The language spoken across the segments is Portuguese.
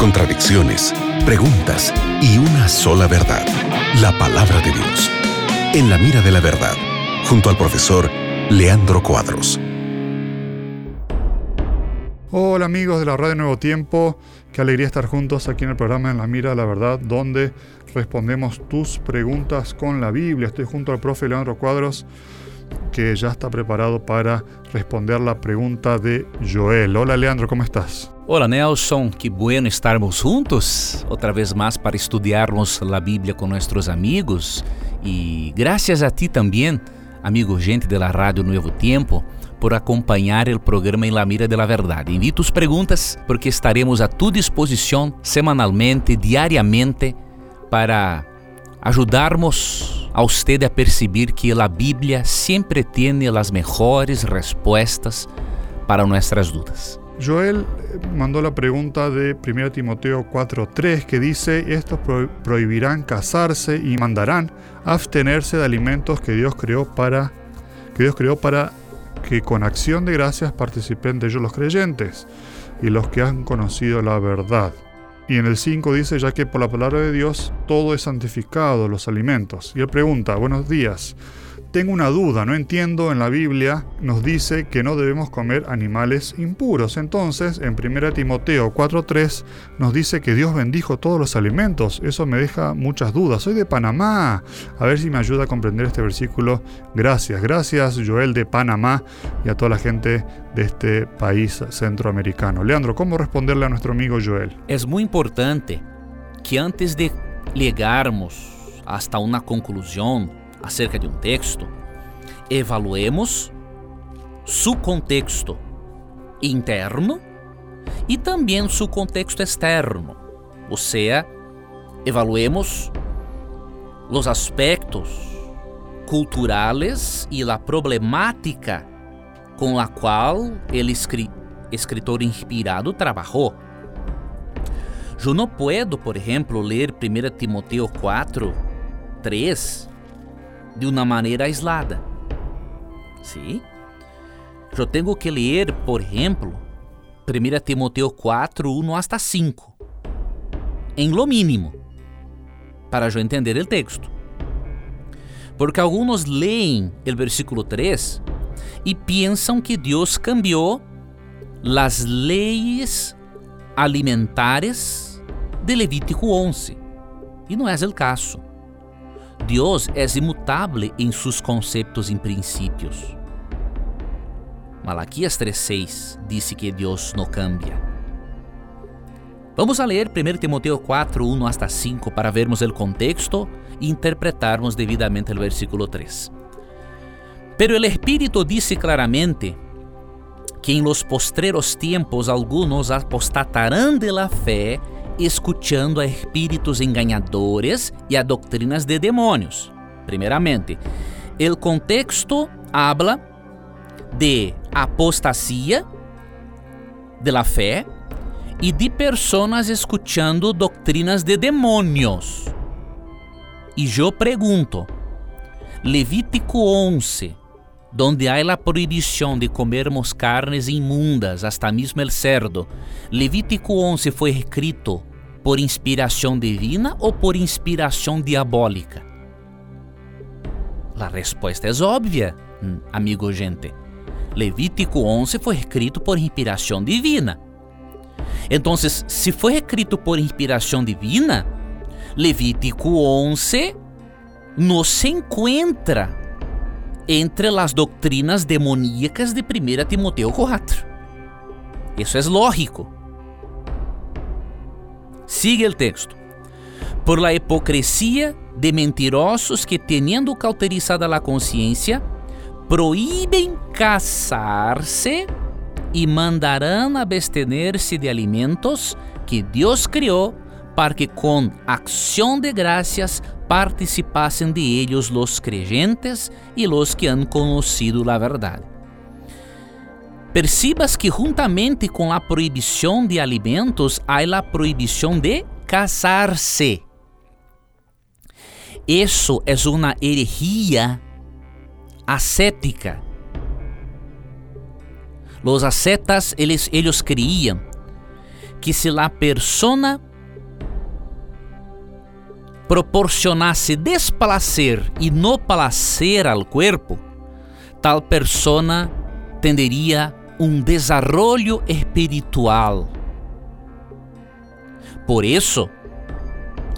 contradicciones, preguntas y una sola verdad, la palabra de Dios. En la mira de la verdad, junto al profesor Leandro Cuadros. Hola amigos de la Radio Nuevo Tiempo, qué alegría estar juntos aquí en el programa En la Mira de la Verdad, donde respondemos tus preguntas con la Biblia. Estoy junto al profe Leandro Cuadros, que ya está preparado para responder la pregunta de Joel. Hola Leandro, ¿cómo estás? Hola Nelson, que bueno estarmos juntos outra vez mais para estudarmos a Bíblia com nossos amigos e graças a ti também, amigo gente da Rádio Novo Tempo, por acompanhar o programa Em La Mira de la Verdade. Invito as perguntas porque estaremos a tua disposição semanalmente, diariamente, para ajudarmos a usted a perceber que a Bíblia sempre tem as melhores respostas para nossas dúvidas. Joel mandó la pregunta de 1 Timoteo 4:3 que dice, estos prohibirán casarse y mandarán abstenerse de alimentos que Dios creó para que Dios creó para que con acción de gracias participen de ellos los creyentes y los que han conocido la verdad. Y en el 5 dice, ya que por la palabra de Dios todo es santificado, los alimentos. Y él pregunta, buenos días, tengo una duda, no entiendo, en la Biblia nos dice que no debemos comer animales impuros. Entonces, en 1 Timoteo 4.3 nos dice que Dios bendijo todos los alimentos. Eso me deja muchas dudas. Soy de Panamá. A ver si me ayuda a comprender este versículo. Gracias, gracias Joel de Panamá y a toda la gente de este país centroamericano. Leandro, ¿cómo responderle a nuestro amigo Joel? Es muy importante que antes de llegarmos hasta una conclusión, acerca de um texto, evaluemos seu contexto interno e também seu contexto externo. Ou seja, evaluemos os aspectos culturales e a problemática com a qual o escritor inspirado trabalhou. Eu não posso, por exemplo, ler 1 Timoteo 4, 3 de uma maneira aislada. Sim? Eu tenho que ler, por exemplo, 1 Timoteo 4, 1 hasta 5, em lo mínimo, para eu entender o texto. Porque alguns leem o versículo 3 e pensam que Deus cambiou as leis alimentares de Levítico 11. E não é o caso. Deus é imutável em seus conceitos e princípios. Malaquias 3:6 disse que Deus não cambia. Vamos a ler 1 Timoteo 4, 1 hasta 5 para vermos o contexto e interpretarmos devidamente o versículo 3. Pero el Espíritu dice claramente que en los postreros tiempos algunos apostatarán de la fe escuchando a espíritos enganadores e a doutrinas de demônios. Primeiramente, o contexto habla de apostasia de la fé e de pessoas escuchando doutrinas de demônios. E eu pergunto, Levítico 11, donde há a proibição de comermos carnes imundas, hasta mesmo el cerdo. Levítico 11 foi escrito por inspiração divina ou por inspiração diabólica? A resposta é óbvia, amigo gente. Levítico 11 foi escrito por inspiração divina. Então, se foi escrito por inspiração divina, Levítico 11 não se encontra entre as doutrinas demoníacas de 1 Timoteo 4. Isso é lógico. Sigue el texto. Por la hipocresía de mentirosos que, teniendo cauterizada la conciencia, prohíben casarse y mandarán abstenerse de alimentos que Dios crió para que con acción de gracias participasen de ellos los creyentes y los que han conocido la verdad. Percibas que juntamente com a proibição de alimentos há a proibição de casar-se. Isso é uma herejia ascética. Os ascetas, eles, eles criam que se la persona proporcionasse desplacer e no placer al cuerpo, tal persona tenderia um desarrollo espiritual. Por isso,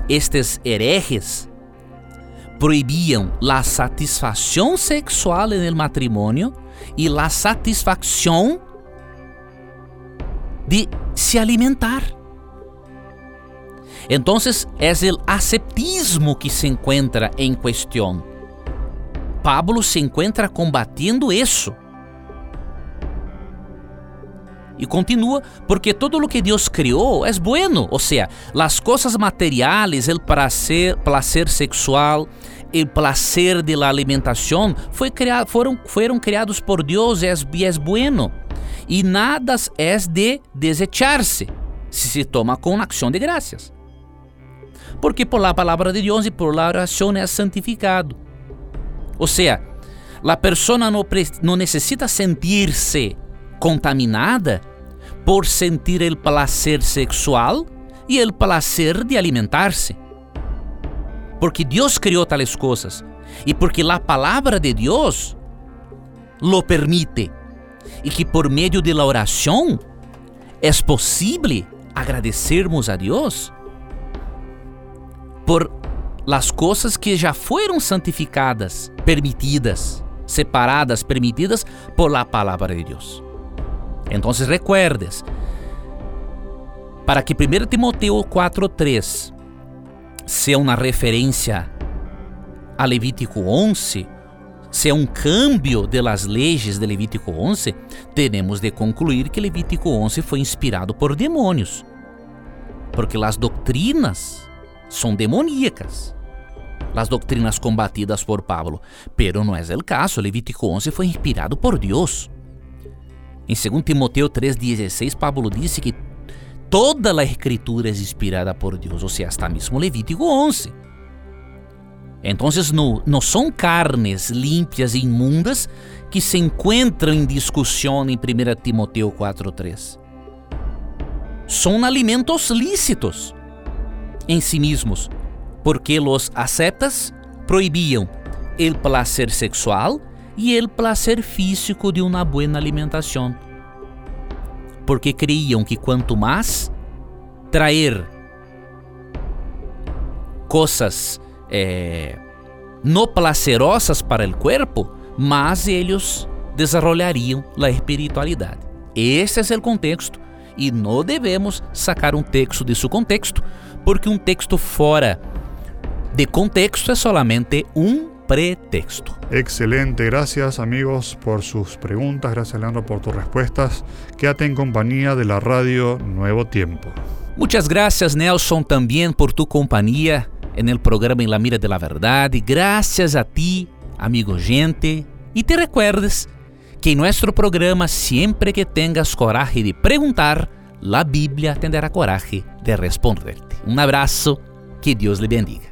estes herejes proibiam a satisfação sexual no matrimônio e a satisfação de se alimentar. Então, é o ascetismo que se encontra em questão. Pablo se encontra combatendo isso. E continua, porque todo lo que Deus criou é bueno, ou seja, as coisas materiais, o prazer, placer sexual, o placer de la alimentação foi criado, foram, foram criados por Deus e é, e é bueno. E nada é de desechar-se se se toma com ação de graças. Porque por la palavra de Deus e por la oração é santificado. Ou seja, a pessoa não, não necessita sentir-se contaminada por sentir o placer sexual e o placer de alimentar-se. Porque Deus criou tales coisas e porque a palavra de Deus lo permite e que por meio de la oração é possível agradecermos a Deus por las coisas que já foram santificadas, permitidas, separadas, permitidas por la palavra de Deus. Então recuerdes, para que 1 Timoteo 4.3 seja uma referência a Levítico 11, seja um cambio de las leyes de Levítico 11, temos de concluir que Levítico 11 foi inspirado por demônios, porque as doutrinas são demoníacas. As doutrinas combatidas por Pablo, pero não é o caso. Levítico 11 foi inspirado por Deus. Em 2 Timoteo 3,16, Pablo disse que toda a escritura é inspirada por Deus, ou seja, hasta mesmo Levítico 11. Então, não, não são carnes limpas e imundas que se encontram em discussão em 1 Timoteo 4,3. São alimentos lícitos em si mesmos, porque os ascetas proibiam o placer sexual e o placer físico de uma boa alimentação. Porque creiam que quanto mais trazer coisas eh, no placerosas para o corpo, mais eles desenvolveriam a espiritualidade. Este é o contexto e não devemos sacar um texto de seu contexto, porque um texto fora de contexto é solamente um pretexto. Excelente, gracias amigos por sus preguntas, gracias Leandro por tus respuestas. Quédate en compañía de la radio Nuevo Tiempo. Muchas gracias Nelson también por tu compañía en el programa En la Mira de la Verdad. Gracias a ti, amigo gente. Y te recuerdes que en nuestro programa, siempre que tengas coraje de preguntar, la Biblia tendrá coraje de responderte. Un abrazo, que Dios le bendiga.